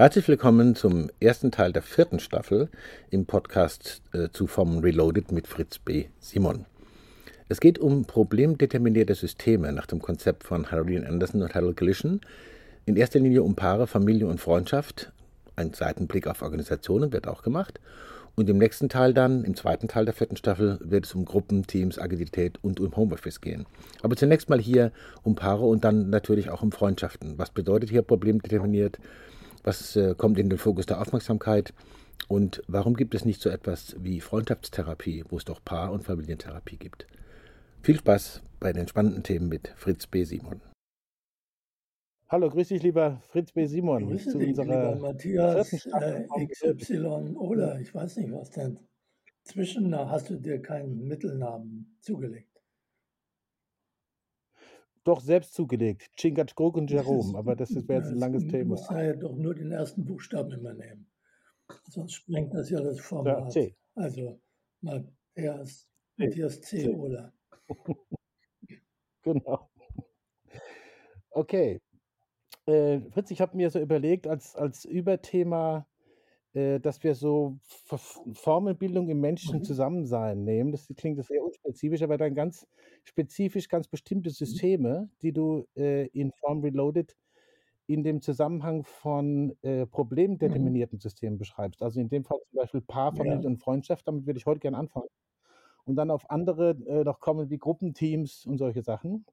Herzlich willkommen zum ersten Teil der vierten Staffel im Podcast äh, zu vom Reloaded mit Fritz B. Simon. Es geht um problemdeterminierte Systeme nach dem Konzept von Harold Anderson und Harold Glishan. In erster Linie um Paare, Familie und Freundschaft. Ein Seitenblick auf Organisationen wird auch gemacht. Und im nächsten Teil dann, im zweiten Teil der vierten Staffel, wird es um Gruppen, Teams, Agilität und um Homeoffice gehen. Aber zunächst mal hier um Paare und dann natürlich auch um Freundschaften. Was bedeutet hier problemdeterminiert? Was äh, kommt in den Fokus der Aufmerksamkeit? Und warum gibt es nicht so etwas wie Freundschaftstherapie, wo es doch Paar- und Familientherapie gibt? Viel Spaß bei den spannenden Themen mit Fritz B. Simon. Hallo, grüß dich, lieber Fritz B. Simon. Grüße zu dich, lieber Matthias äh, XY Ola. Ich weiß nicht, was denn. Zwischen hast du dir keinen Mittelnamen zugelegt doch selbst zugelegt. Chingachgook und Jerome, aber das wäre jetzt ein langes Thema. Du musst ja doch nur den ersten Buchstaben immer nehmen. Sonst sprengt das ja das Format. Ja, C. Also Matthias, Matthias C. C. oder. genau. Okay. Äh, Fritz, ich habe mir so überlegt, als, als Überthema äh, dass wir so Formelbildung im menschlichen Mhm. Zusammensein nehmen. Das klingt sehr unspezifisch, aber dann ganz spezifisch ganz bestimmte Mhm. Systeme, die du, äh, in Form Reloaded in dem Zusammenhang von, äh, Mhm. problemdeterminierten Systemen beschreibst. Also, in dem Fall zum Beispiel Paar, Familie Ja. und Freundschaft. Damit würde ich heute gerne anfangen. Und dann auf andere, äh, noch kommen wie Gruppenteams und solche Sachen.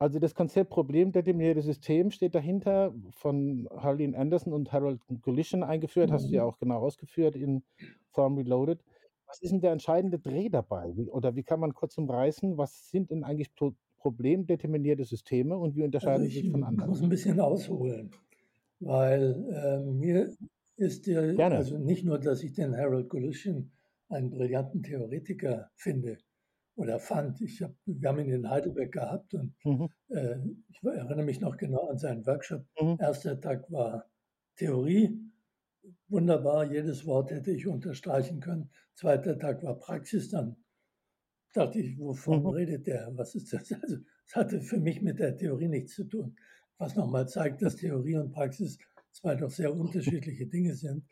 Also das Konzept problemdeterminierte System steht dahinter, von Harleen Anderson und Harold Gullishan eingeführt, hast du ja Mhm. auch genau ausgeführt in Form Reloaded. Was ist denn der entscheidende Dreh dabei? Wie, oder wie kann man kurz umreißen, was sind denn eigentlich pro problemdeterminierte Systeme und wie Also unterscheiden sie ich sich von anderen? muss ein bisschen ausholen, weil äh, mir ist der, Gerne. also nicht nur, dass ich den Harold Gullishan einen brillanten Theoretiker finde, oder fand. Ich hab, wir haben ihn in Heidelberg gehabt und Mhm. äh, ich erinnere mich noch genau an seinen Workshop. Mhm. Erster Tag war Theorie, wunderbar, jedes Wort hätte ich unterstreichen können. Zweiter Tag war Praxis, dann dachte ich, wovon Mhm. redet der? Was ist das? Also, es hatte für mich mit der Theorie nichts zu tun. Was nochmal zeigt, dass Theorie und Praxis zwei doch sehr unterschiedliche Dinge sind,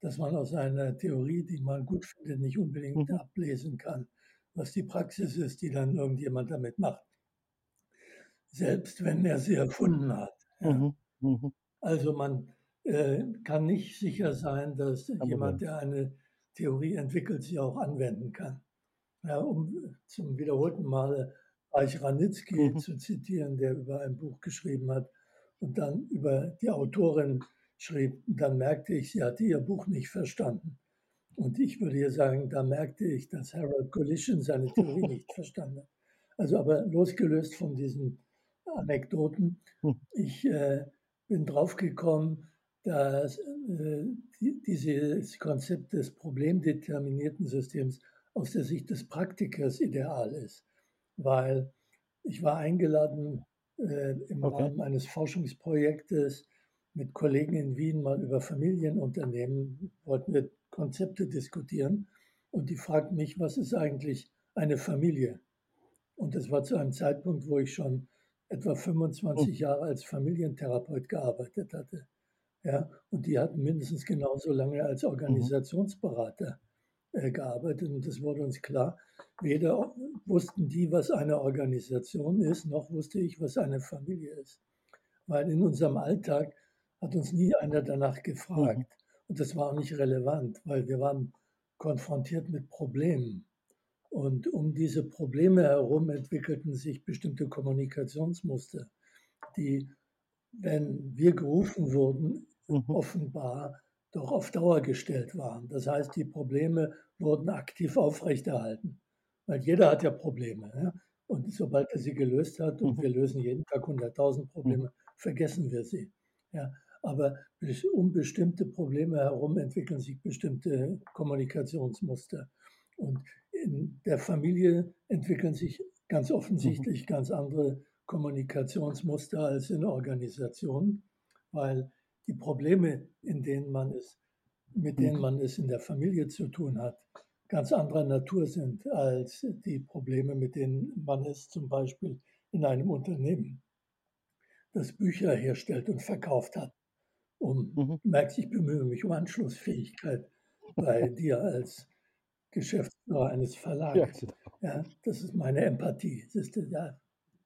dass man aus einer Theorie, die man gut findet, nicht unbedingt Mhm. ablesen kann, was die Praxis ist, die dann irgendjemand damit macht. Selbst wenn er sie erfunden hat. Ja. Mhm. Mhm. Also man äh, kann nicht sicher sein, dass Aber jemand, der eine Theorie entwickelt, sie auch anwenden kann. Ja, um zum wiederholten Male Reich Ranitzky mhm. zu zitieren, der über ein Buch geschrieben hat und dann über die Autorin schrieb, dann merkte ich, sie hatte ihr Buch nicht verstanden. Und ich würde hier sagen, da merkte ich, dass Harold Collision seine Theorie nicht verstanden hat. Also aber losgelöst von diesen Anekdoten, hm. ich äh, bin draufgekommen, dass äh, die, dieses Konzept des problemdeterminierten Systems aus der Sicht des Praktikers ideal ist, weil ich war eingeladen äh, im okay. Rahmen eines Forschungsprojektes mit Kollegen in Wien mal über Familienunternehmen, wollten wir Konzepte diskutieren. Und die fragten mich, was ist eigentlich eine Familie? Und das war zu einem Zeitpunkt, wo ich schon etwa 25 Jahre als Familientherapeut gearbeitet hatte. Ja, und die hatten mindestens genauso lange als Organisationsberater äh, gearbeitet. Und es wurde uns klar, weder wussten die, was eine Organisation ist, noch wusste ich, was eine Familie ist. Weil in unserem Alltag hat uns nie einer danach gefragt. Und das war auch nicht relevant, weil wir waren konfrontiert mit Problemen. Und um diese Probleme herum entwickelten sich bestimmte Kommunikationsmuster, die, wenn wir gerufen wurden, mhm. offenbar doch auf Dauer gestellt waren. Das heißt, die Probleme wurden aktiv aufrechterhalten, weil jeder hat ja Probleme. Ja? Und sobald er sie gelöst hat, und mhm. wir lösen jeden Tag 100.000 Probleme, mhm. vergessen wir sie. Ja? Aber um bestimmte Probleme herum entwickeln sich bestimmte Kommunikationsmuster. Und in der Familie entwickeln sich ganz offensichtlich mhm. ganz andere Kommunikationsmuster als in Organisationen, weil die Probleme, in denen man es, mit denen mhm. man es in der Familie zu tun hat, ganz anderer Natur sind als die Probleme, mit denen man es zum Beispiel in einem Unternehmen, das Bücher herstellt und verkauft hat um, mhm. merkst, ich bemühe mich um Anschlussfähigkeit bei dir als Geschäftsführer eines Verlags. Ja, genau. ja, das ist meine Empathie. Das ist, ja,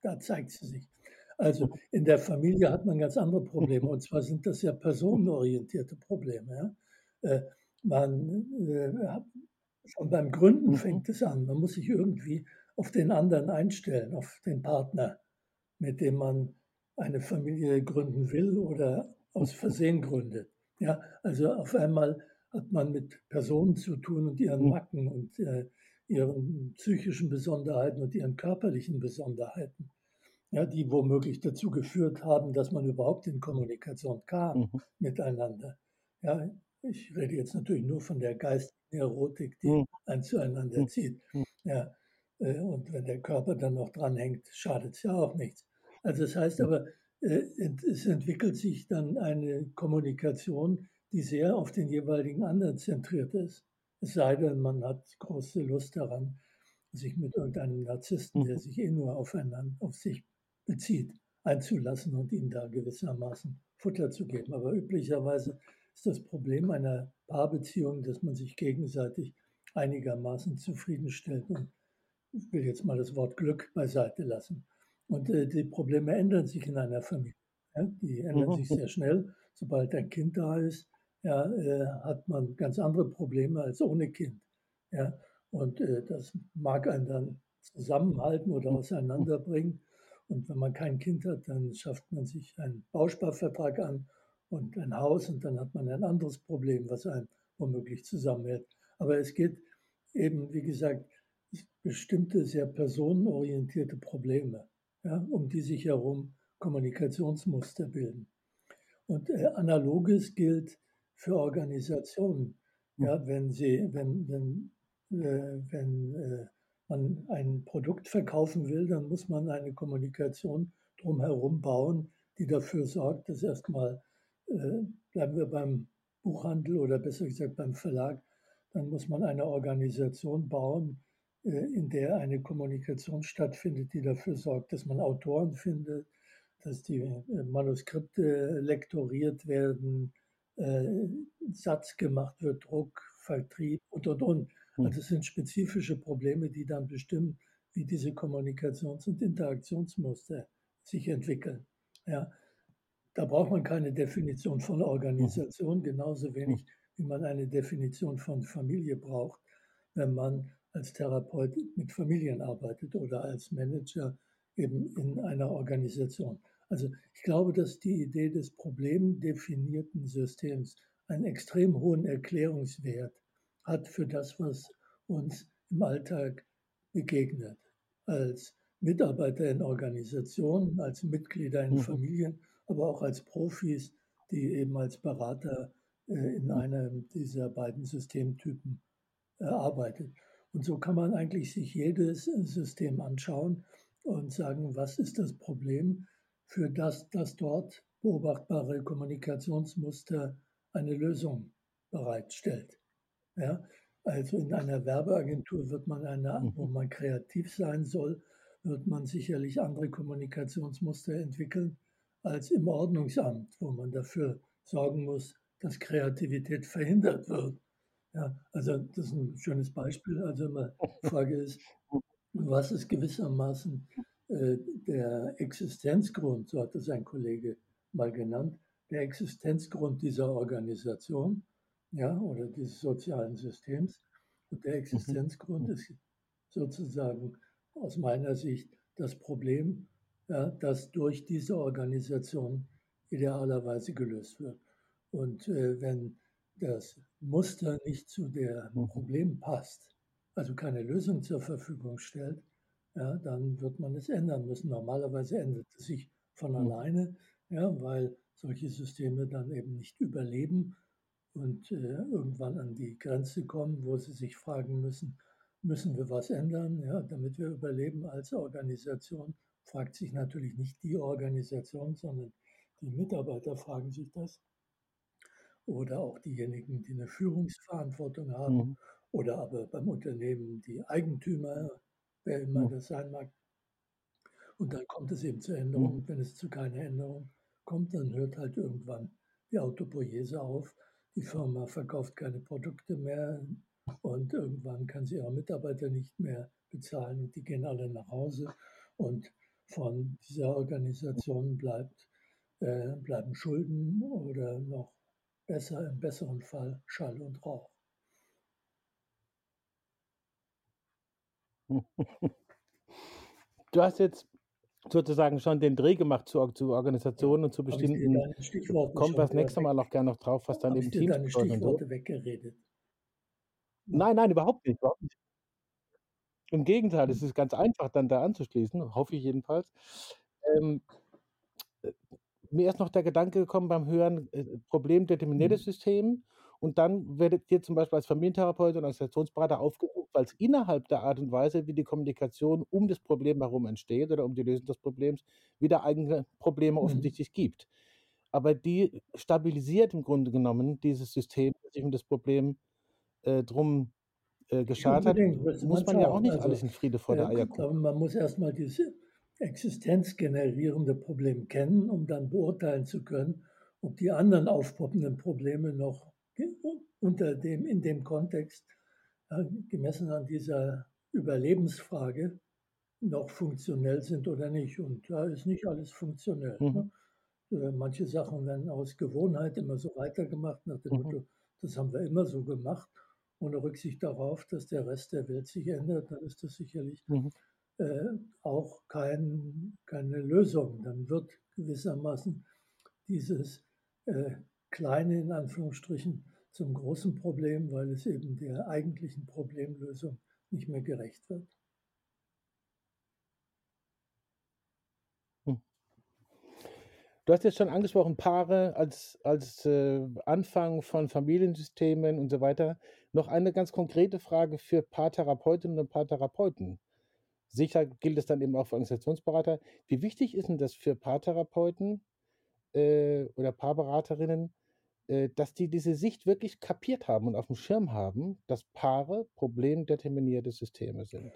da zeigt sie sich. Also in der Familie hat man ganz andere Probleme und zwar sind das ja personenorientierte Probleme. Ja? Äh, man, äh, schon beim Gründen mhm. fängt es an. Man muss sich irgendwie auf den anderen einstellen, auf den Partner, mit dem man eine Familie gründen will oder aus Versehen gründet. Ja, also auf einmal hat man mit Personen zu tun und ihren. Macken und äh, ihren psychischen Besonderheiten und ihren körperlichen Besonderheiten ja, die womöglich dazu geführt haben, dass man überhaupt in Kommunikation kam mhm. miteinander. Ja, ich rede jetzt natürlich nur von der geistigen Erotik, die mhm. ein zueinander mhm. zieht. Mhm. Ja, äh, und wenn der Körper dann noch dranhängt, schadet es ja auch nichts. Also das heißt aber, es entwickelt sich dann eine Kommunikation, die sehr auf den jeweiligen anderen zentriert ist. Es sei denn, man hat große Lust daran, sich mit irgendeinem Narzissten, der sich eh nur aufeinander, auf sich bezieht, einzulassen und ihnen da gewissermaßen Futter zu geben. Aber üblicherweise ist das Problem einer Paarbeziehung, dass man sich gegenseitig einigermaßen zufriedenstellt. Und ich will jetzt mal das Wort Glück beiseite lassen. Und äh, die Probleme ändern sich in einer Familie. Ja? Die ändern sich sehr schnell. Sobald ein Kind da ist, ja, äh, hat man ganz andere Probleme als ohne Kind. Ja? Und äh, das mag einen dann zusammenhalten oder auseinanderbringen. Und wenn man kein Kind hat, dann schafft man sich einen Bausparvertrag an und ein Haus und dann hat man ein anderes Problem, was einen womöglich zusammenhält. Aber es geht eben, wie gesagt, bestimmte sehr personenorientierte Probleme, ja, um die sich herum Kommunikationsmuster bilden. Und äh, analoges gilt für Organisationen. Ja, wenn sie, wenn, wenn, äh, wenn äh, man ein Produkt verkaufen will, dann muss man eine Kommunikation drumherum bauen, die dafür sorgt, dass erstmal, äh, bleiben wir beim Buchhandel oder besser gesagt beim Verlag, dann muss man eine Organisation bauen, in der eine Kommunikation stattfindet, die dafür sorgt, dass man Autoren findet, dass die äh, Manuskripte lektoriert werden, äh, Satz gemacht wird, Druck, Vertrieb und, und, und. Hm. Also es sind spezifische Probleme, die dann bestimmen, wie diese Kommunikations- und Interaktionsmuster sich entwickeln. Ja, da braucht man keine Definition von Organisation, genauso wenig wie man eine Definition von Familie braucht, wenn man als Therapeut mit Familien arbeitet oder als Manager eben in einer Organisation. Also ich glaube, dass die Idee des problemdefinierten Systems einen extrem hohen Erklärungswert hat für das, was uns im Alltag begegnet. Als Mitarbeiter in Organisationen, als Mitglieder in mhm. Familien, aber auch als Profis, die eben als Berater äh, in einem dieser beiden Systemtypen äh, arbeitet. Und so kann man eigentlich sich jedes System anschauen und sagen, was ist das Problem, für das das dort beobachtbare Kommunikationsmuster eine Lösung bereitstellt. Ja, also in einer Werbeagentur wird man eine, wo mhm. man kreativ sein soll, wird man sicherlich andere Kommunikationsmuster entwickeln als im Ordnungsamt, wo man dafür sorgen muss, dass Kreativität verhindert wird. Ja, also das ist ein schönes Beispiel. Also die Frage ist, was ist gewissermaßen äh, der Existenzgrund, so hat es ein Kollege mal genannt, der Existenzgrund dieser Organisation ja, oder dieses sozialen Systems. Und der Existenzgrund mhm. ist sozusagen aus meiner Sicht das Problem, ja, das durch diese Organisation idealerweise gelöst wird. Und äh, wenn das Muster nicht zu dem mhm. Problem passt, also keine Lösung zur Verfügung stellt, ja, dann wird man es ändern müssen. Normalerweise ändert es sich von mhm. alleine, ja, weil solche Systeme dann eben nicht überleben und äh, irgendwann an die Grenze kommen, wo sie sich fragen müssen, müssen wir was ändern, ja, damit wir überleben als Organisation, fragt sich natürlich nicht die Organisation, sondern die Mitarbeiter fragen sich das. Oder auch diejenigen, die eine Führungsverantwortung haben. Mhm. Oder aber beim Unternehmen die Eigentümer, wer immer mhm. das sein mag. Und dann kommt es eben zur Änderung. Mhm. Wenn es zu keiner Änderung kommt, dann hört halt irgendwann die Autopoiese auf. Die Firma verkauft keine Produkte mehr und irgendwann kann sie ihre Mitarbeiter nicht mehr bezahlen und die gehen alle nach Hause. Und von dieser Organisation bleibt, äh, bleiben Schulden oder noch besser, im besseren Fall Schall und Rauch. Du hast jetzt sozusagen schon den Dreh gemacht zu, zu Organisationen und zu bestimmten. Kommt das nächste Mal auch gerne noch drauf, was dann im Team deine Stichworte so. weggeredet. Nein, nein, überhaupt nicht, überhaupt nicht. Im Gegenteil, es ist ganz einfach, dann da anzuschließen, hoffe ich jedenfalls. Ähm, äh, mir ist noch der Gedanke gekommen beim Hören, äh, problemdeterminiertes mhm. System. Und dann werdet ihr zum Beispiel als Familientherapeut und Organisationsberater aufgesucht, weil es innerhalb der Art und Weise, wie die Kommunikation um das Problem herum entsteht oder um die Lösung des Problems, wieder eigene Probleme mhm. offensichtlich gibt. Aber die stabilisiert im Grunde genommen dieses System, das sich um das Problem äh, drum äh, geschadet hat, muss man ja auch nicht also, alles in Friede vor der Eierkuchen. Aber man muss erstmal diese existenzgenerierende Problem kennen, um dann beurteilen zu können, ob die anderen aufpoppenden Probleme noch unter dem, in dem Kontext, äh, gemessen an dieser Überlebensfrage, noch funktionell sind oder nicht. Und da ist nicht alles funktionell. Mhm. Ne? Manche Sachen werden aus Gewohnheit immer so weitergemacht, nach dem mhm. Motto, das haben wir immer so gemacht, ohne Rücksicht darauf, dass der Rest der Welt sich ändert, dann ist das sicherlich mhm. Äh, auch kein, keine Lösung. Dann wird gewissermaßen dieses äh, kleine, in Anführungsstrichen, zum großen Problem, weil es eben der eigentlichen Problemlösung nicht mehr gerecht wird. Hm. Du hast jetzt schon angesprochen, Paare als, als äh, Anfang von Familiensystemen und so weiter. Noch eine ganz konkrete Frage für Paartherapeutinnen und Paartherapeuten. Sicher gilt es dann eben auch für Organisationsberater. Wie wichtig ist denn das für Paartherapeuten äh, oder Paarberaterinnen, äh, dass die diese Sicht wirklich kapiert haben und auf dem Schirm haben, dass Paare problemdeterminierte Systeme sind.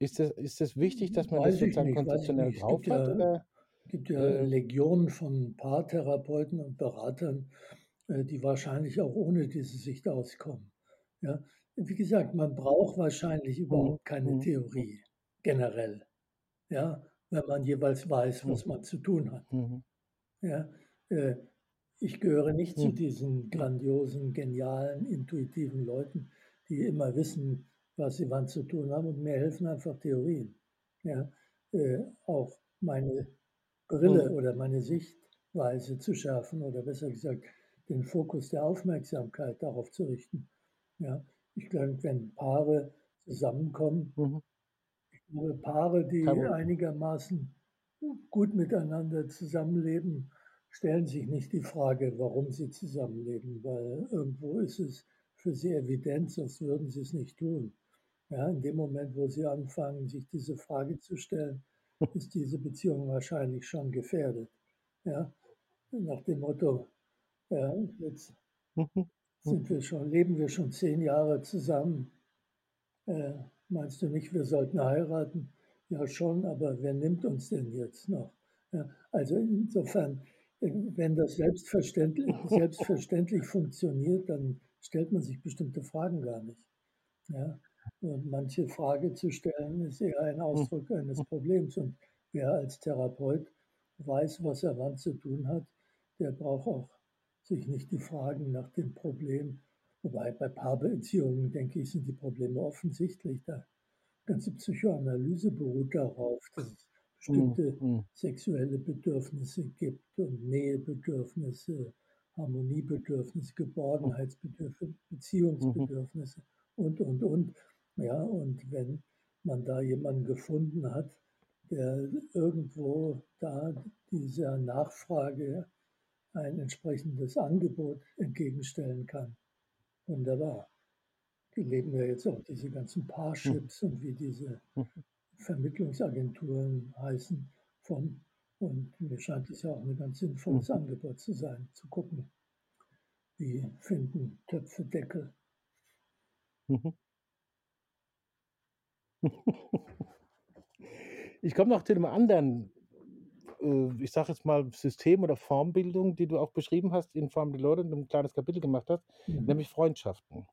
Ist das, ist das wichtig, dass man weiß das sozusagen konzeptionell drauf hat? Es ja, gibt ja äh, Legionen von Paartherapeuten und Beratern, äh, die wahrscheinlich auch ohne diese Sicht auskommen. Ja? Wie gesagt, man braucht wahrscheinlich überhaupt mhm, keine mhm. Theorie generell, ja? wenn man jeweils weiß, was mhm. man zu tun hat. Ja? Äh, ich gehöre nicht zu diesen grandiosen, genialen, intuitiven Leuten, die immer wissen, was sie wann zu tun haben und mir helfen einfach Theorien. Ja, äh, auch meine Brille oder meine Sichtweise zu schärfen oder besser gesagt den Fokus der Aufmerksamkeit darauf zu richten. Ja, ich glaube, wenn Paare zusammenkommen, mhm. ich glaube, Paare, die einigermaßen gut miteinander zusammenleben, stellen sich nicht die Frage, warum sie zusammenleben, weil irgendwo ist es für sie evident, sonst würden sie es nicht tun. Ja, in dem Moment, wo sie anfangen, sich diese Frage zu stellen, ist diese Beziehung wahrscheinlich schon gefährdet. Ja, nach dem Motto, ja, jetzt sind wir schon, leben wir schon zehn Jahre zusammen. Äh, meinst du nicht, wir sollten heiraten? Ja, schon, aber wer nimmt uns denn jetzt noch? Ja, also insofern wenn das selbstverständlich, selbstverständlich funktioniert, dann stellt man sich bestimmte Fragen gar nicht. Ja? Und manche Frage zu stellen, ist eher ein Ausdruck eines Problems. Und wer als Therapeut weiß, was er wann zu tun hat, der braucht auch sich nicht die Fragen nach dem Problem. Wobei bei Paarbeziehungen, denke ich, sind die Probleme offensichtlich. Die ganze Psychoanalyse beruht darauf, dass bestimmte mhm. sexuelle Bedürfnisse gibt und Nähebedürfnisse, Harmoniebedürfnisse, Geborgenheitsbedürfnisse, Beziehungsbedürfnisse mhm. und, und, und. Ja, und wenn man da jemanden gefunden hat, der irgendwo da dieser Nachfrage ein entsprechendes Angebot entgegenstellen kann. Wunderbar. Wir leben ja jetzt auch diese ganzen Paarships mhm. und wie diese. Vermittlungsagenturen heißen von. Und mir scheint es ja auch ein ganz sinnvolles. Angebot zu sein, zu gucken, wie finden Töpfe Deckel. Ich komme noch zu einem anderen ich sage jetzt mal, System oder Formbildung, die du auch beschrieben hast in Form der Leute und ein kleines Kapitel gemacht hast, mhm. nämlich Freundschaften.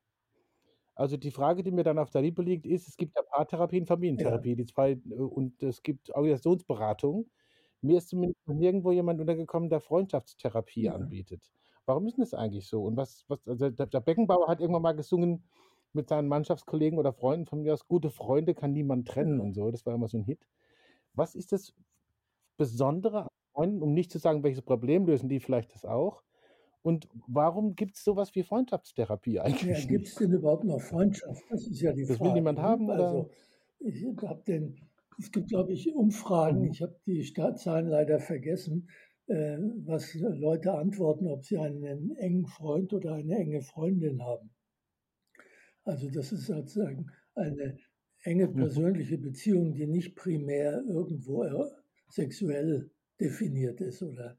Also die Frage, die mir dann auf der Liebe liegt, ist, es gibt ja Paartherapie und Familientherapie, ja. die zwei, äh, und es gibt Organisationsberatung. Mir ist zumindest nirgendwo jemand untergekommen, der Freundschaftstherapie ja. anbietet. Warum ist denn das eigentlich so? Und was, was, also der, der Beckenbauer hat irgendwann mal gesungen mit seinen Mannschaftskollegen oder Freunden von mir aus, gute Freunde kann niemand trennen und so. Das war immer so ein Hit. Was ist das Besondere an Freunden, um nicht zu sagen, welches Problem lösen die vielleicht das auch? Und warum gibt es sowas wie Freundschaftstherapie eigentlich? Ja, gibt es denn überhaupt noch Freundschaft? Das ist ja die das Frage. Das will niemand haben? Oder? Also, ich habe den, es gibt, glaube ich, Umfragen, mhm. ich habe die Zahlen leider vergessen, äh, was Leute antworten, ob sie einen engen Freund oder eine enge Freundin haben. Also das ist sozusagen eine enge mhm. persönliche Beziehung, die nicht primär irgendwo sexuell definiert ist oder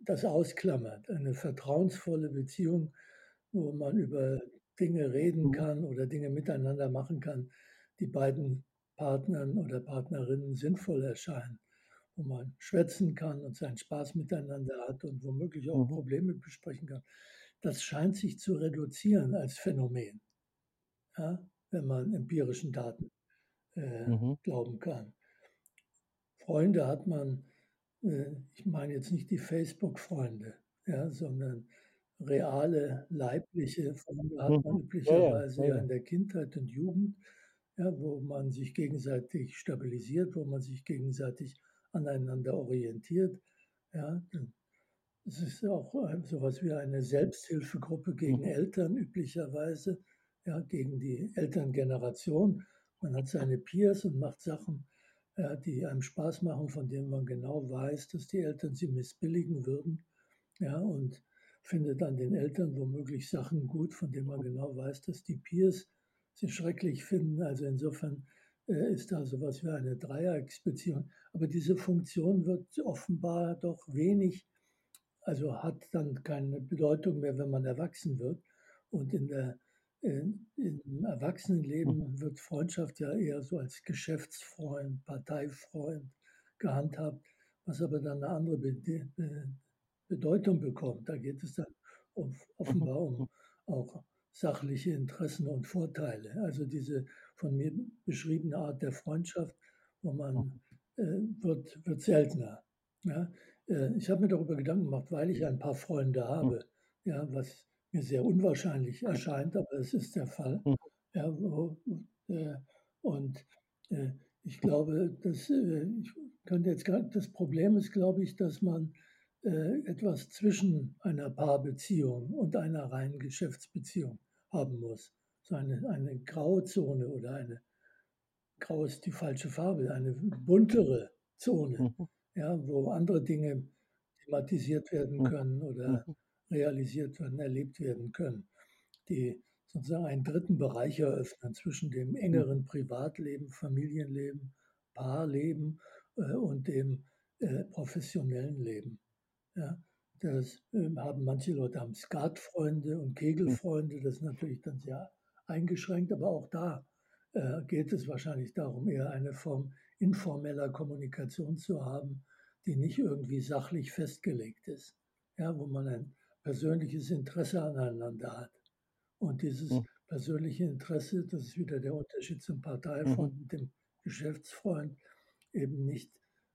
das ausklammert. Eine vertrauensvolle Beziehung, wo man über Dinge reden mhm. kann oder Dinge miteinander machen kann, die beiden Partnern oder Partnerinnen sinnvoll erscheinen, wo man schwätzen kann und seinen Spaß miteinander hat und womöglich auch mhm. Probleme besprechen kann. Das scheint sich zu reduzieren als Phänomen, ja, wenn man empirischen Daten äh, mhm. glauben kann. Freunde hat man äh, ich meine jetzt nicht die Facebook-Freunde, ja, sondern reale, leibliche Freunde hat man mhm. üblicherweise ja, ja, ja. in der Kindheit und Jugend, ja, wo man sich gegenseitig stabilisiert, wo man sich gegenseitig aneinander orientiert. Ja, es ist auch so etwas wie eine Selbsthilfegruppe gegen mhm. Eltern üblicherweise, ja, gegen die Elterngeneration. Man hat seine Peers und macht Sachen, die einem Spaß machen, von denen man genau weiß, dass die Eltern sie missbilligen würden. Ja, und findet an den Eltern womöglich Sachen gut, von denen man genau weiß, dass die Peers sie schrecklich finden. Also insofern äh, ist da sowas wie eine Dreiecksbeziehung. Aber diese Funktion wird offenbar doch wenig, also hat dann keine Bedeutung mehr, wenn man erwachsen wird. Und in der im Erwachsenenleben mhm. wird Freundschaft ja eher so als Geschäftsfreund, Parteifreund gehandhabt, was aber dann eine andere Bedeutung bekommt. Da geht es dann um, offenbar um mhm. auch sachliche Interessen und Vorteile. Also diese von mir beschriebene Art der Freundschaft, wo man mhm. äh, wird, wird seltener. Ja? Äh, ich habe mir darüber Gedanken gemacht, weil ich ein paar Freunde habe, ja, was mir sehr unwahrscheinlich erscheint, aber es ist der Fall. Mhm. Ja, wo, äh, und äh, ich glaube, dass, äh, ich könnte jetzt gar, das Problem ist, glaube ich, dass man äh, etwas zwischen einer Paarbeziehung und einer reinen Geschäftsbeziehung haben muss. So eine, eine graue Zone oder eine, grau ist die falsche Farbe, eine buntere Zone, mhm. ja, wo andere Dinge thematisiert werden mhm. können oder mhm realisiert werden, erlebt werden können, die sozusagen einen dritten Bereich eröffnen zwischen dem engeren Privatleben, Familienleben, Paarleben äh, und dem äh, professionellen Leben. Ja, das äh, haben manche Leute haben Skatfreunde und Kegelfreunde, das ist natürlich dann sehr eingeschränkt, aber auch da äh, geht es wahrscheinlich darum, eher eine Form informeller Kommunikation zu haben, die nicht irgendwie sachlich festgelegt ist, ja, wo man ein persönliches Interesse aneinander hat. Und dieses mhm. persönliche Interesse, das ist wieder der Unterschied zum Parteifreund mhm. und dem Geschäftsfreund, eben nicht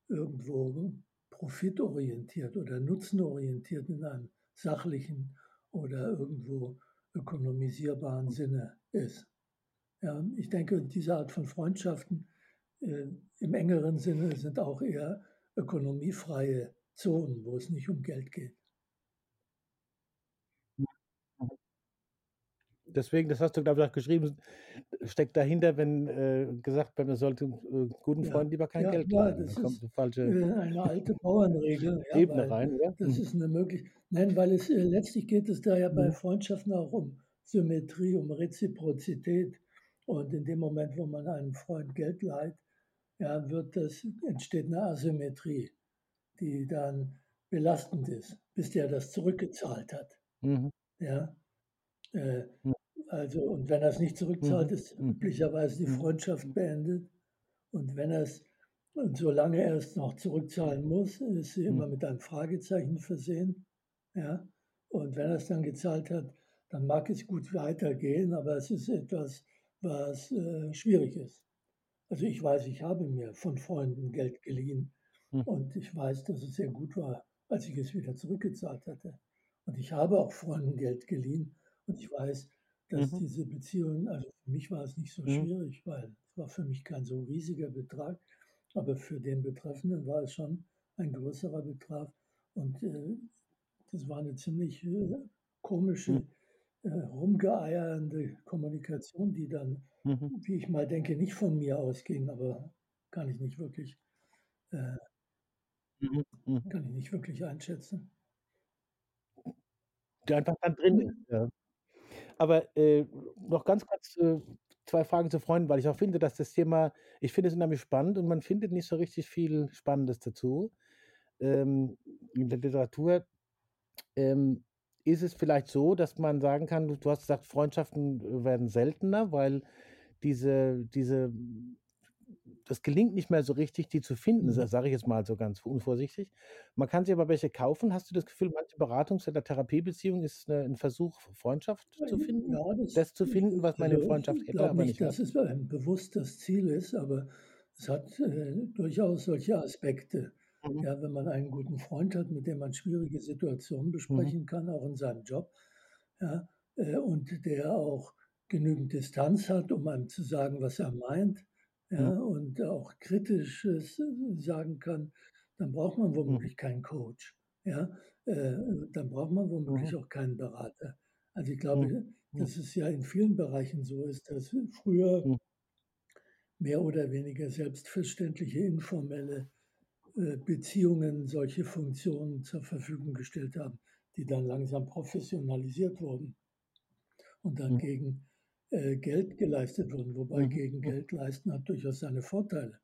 irgendwo profitorientiert oder nutzenorientiert in einem sachlichen oder irgendwo ökonomisierbaren mhm. Sinne ist. Ja, ich denke, diese Art von Freundschaften äh, im engeren Sinne sind auch eher ökonomiefreie Zonen, wo es nicht um Geld geht. Deswegen, das hast du, glaube ich, auch geschrieben, steckt dahinter, wenn äh, gesagt wird, man sollte äh, guten ja, Freunden lieber kein ja, Geld leihen. Das ist eine falsche eine alte Bauernregel. Ja, Ebene rein, oder? Das mhm. ist eine Möglichkeit. Nein, weil es äh, letztlich geht es da ja bei mhm. Freundschaften auch um Symmetrie, um Reziprozität. Und in dem Moment, wo man einem Freund Geld leiht, ja, wird das, entsteht eine Asymmetrie, die dann belastend ist, bis der das zurückgezahlt hat. Mhm. Ja. Äh, mhm. Also, und wenn er es nicht zurückzahlt, mhm. ist mhm. üblicherweise die mhm. Freundschaft beendet. Und wenn er es Und solange er es noch zurückzahlen muss, ist sie immer mit einem Fragezeichen versehen. Ja? Und wenn er es dann gezahlt hat, dann mag es gut weitergehen, aber es ist etwas, was äh, schwierig ist. Also ich weiß, ich habe mir von Freunden Geld geliehen hm. und ich weiß, dass es sehr gut war, als ich es wieder zurückgezahlt hatte. Und ich habe auch Freunden Geld geliehen und ich weiß, dass mhm. diese Beziehung, also für mich war es nicht so mhm. schwierig, weil es war für mich kein so riesiger Betrag, aber für den Betreffenden war es schon ein größerer Betrag und äh, das war eine ziemlich äh, komische, mhm. äh, rumgeeiernde Kommunikation, die dann, mhm. wie ich mal denke, nicht von mir ausging, aber kann ich nicht wirklich, äh, mhm. mhm. kann ich nicht wirklich einschätzen. Die einfach dann drin ist, ja. Aber äh, noch ganz kurz äh, zwei Fragen zu Freunden, weil ich auch finde, dass das Thema, ich finde es unheimlich spannend und man findet nicht so richtig viel Spannendes dazu. Ähm, in der Literatur ähm, ist es vielleicht so, dass man sagen kann, du, du hast gesagt, Freundschaften äh, werden seltener, weil diese, diese, das gelingt nicht mehr so richtig, die zu finden, mhm. sage ich jetzt mal so ganz unvorsichtig. Man kann sich aber welche kaufen. Hast du das Gefühl, manche Beratungs- oder Therapiebeziehung ist eine, ein Versuch, Freundschaft zu finden? Ja, das, das zu finden, was meine also Freundschaft hätte, aber nicht, nicht dass es ein bewusstes Ziel ist, aber es hat äh, durchaus solche Aspekte. Mhm. Ja, wenn man einen guten Freund hat, mit dem man schwierige Situationen mhm. besprechen mhm. kann, auch in seinem Job, ja, äh, und der auch genügend Distanz hat, um einem zu sagen, was er meint, ja, mhm. und auch Kritisches sagen kann, dann braucht man womöglich mhm. keinen Coach. Ja, äh, dann braucht man womöglich mhm. auch keinen Berater. Also ich glaube, dass es ja in vielen Bereichen so ist, dass früher mehr oder weniger selbstverständliche informelle äh, Beziehungen solche Funktionen zur Verfügung gestellt haben, die dann langsam professionalisiert wurden und dann mhm. gegen äh, Geld geleistet wurden. Wobei mhm. gegen Geld leisten hat durchaus seine Vorteile.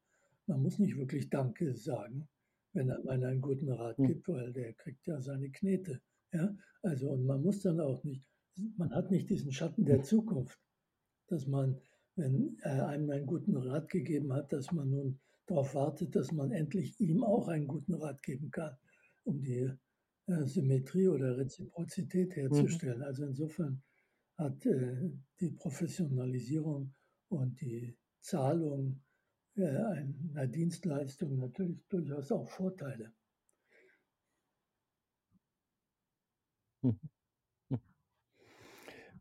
Man muss nicht wirklich Danke sagen, wenn er einer einen guten Rat gibt, weil der kriegt ja seine Knete. Ja? Also, und man muss dann auch nicht, man hat nicht diesen Schatten der Zukunft, dass man, wenn er einem einen guten Rat gegeben hat, dass man nun darauf wartet, dass man endlich ihm auch einen guten Rat geben kann, um die äh, Symmetrie oder Reziprozität mhm. herzustellen. Also insofern hat äh, die Professionalisierung und die Zahlung äh, einer Dienstleistung natürlich durchaus auch Vorteile.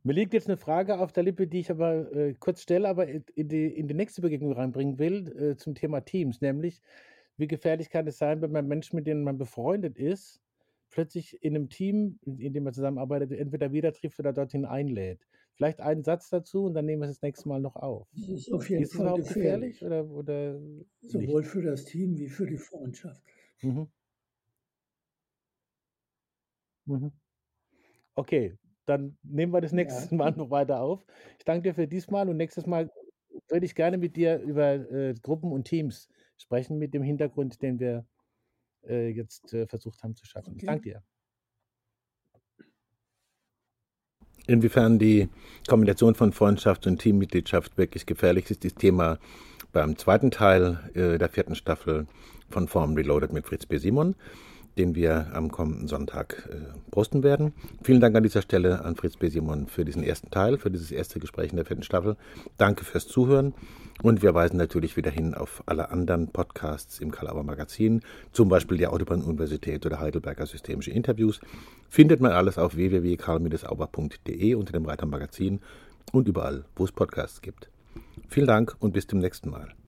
Mir liegt jetzt eine Frage auf der Lippe, die ich aber äh, kurz stelle, aber in die, in die nächste Begegnung reinbringen will, äh, zum Thema Teams, nämlich wie gefährlich kann es sein, wenn man Menschen, mit denen man befreundet ist, plötzlich in einem Team, in dem man zusammenarbeitet, entweder wieder trifft oder dorthin einlädt. Vielleicht einen Satz dazu und dann nehmen wir es das nächste Mal noch auf. Das ist auf jeden ist Fall gefährlich. gefährlich oder, oder Sowohl nicht? für das Team wie für die Freundschaft. Mhm. Mhm. Okay, dann nehmen wir das nächste ja. Mal noch weiter auf. Ich danke dir für diesmal und nächstes Mal würde ich gerne mit dir über äh, Gruppen und Teams sprechen, mit dem Hintergrund, den wir äh, jetzt äh, versucht haben zu schaffen. Okay. Danke dir. Inwiefern die Kombination von Freundschaft und Teammitgliedschaft wirklich gefährlich ist, ist Thema beim zweiten Teil äh, der vierten Staffel von Form Reloaded mit Fritz B. Simon den wir am kommenden Sonntag äh, posten werden. Vielen Dank an dieser Stelle an Fritz B. Simon für diesen ersten Teil, für dieses erste Gespräch in der vierten Staffel. Danke fürs Zuhören und wir weisen natürlich wieder hin auf alle anderen Podcasts im Kalauer Magazin, zum Beispiel die Autobahn-Universität oder Heidelberger Systemische Interviews. Findet man alles auf www.karl-auber.de unter dem Reiter Magazin und überall, wo es Podcasts gibt. Vielen Dank und bis zum nächsten Mal.